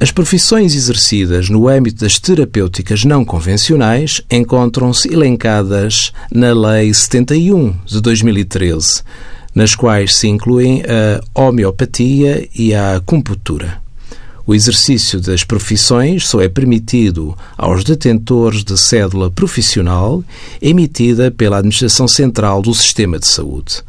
As profissões exercidas no âmbito das terapêuticas não convencionais encontram-se elencadas na Lei 71 de 2013, nas quais se incluem a homeopatia e a acupuntura. O exercício das profissões só é permitido aos detentores de cédula profissional emitida pela Administração Central do Sistema de Saúde.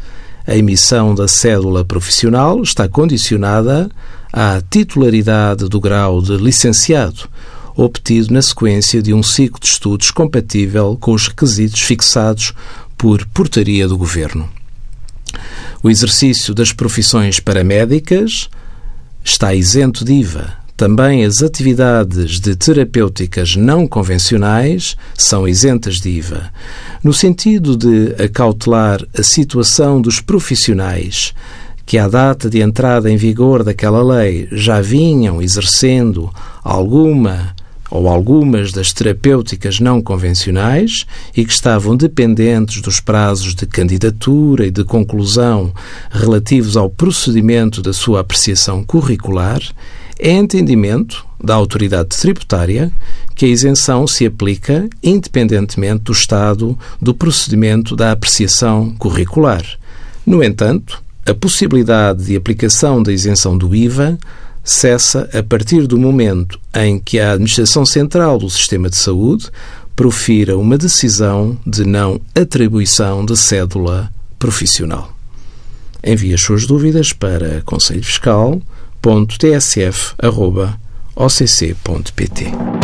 A emissão da cédula profissional está condicionada à titularidade do grau de licenciado, obtido na sequência de um ciclo de estudos compatível com os requisitos fixados por portaria do Governo. O exercício das profissões paramédicas está isento de IVA. Também as atividades de terapêuticas não convencionais são isentas de IVA, no sentido de acautelar a situação dos profissionais que, à data de entrada em vigor daquela lei, já vinham exercendo alguma ou algumas das terapêuticas não convencionais e que estavam dependentes dos prazos de candidatura e de conclusão relativos ao procedimento da sua apreciação curricular, é entendimento da autoridade tributária que a isenção se aplica independentemente do estado do procedimento da apreciação curricular. No entanto, a possibilidade de aplicação da isenção do IVA cessa a partir do momento em que a Administração Central do Sistema de Saúde profira uma decisão de não atribuição de cédula profissional. Envie as suas dúvidas para conselhofiscal.tsf.occ.pt.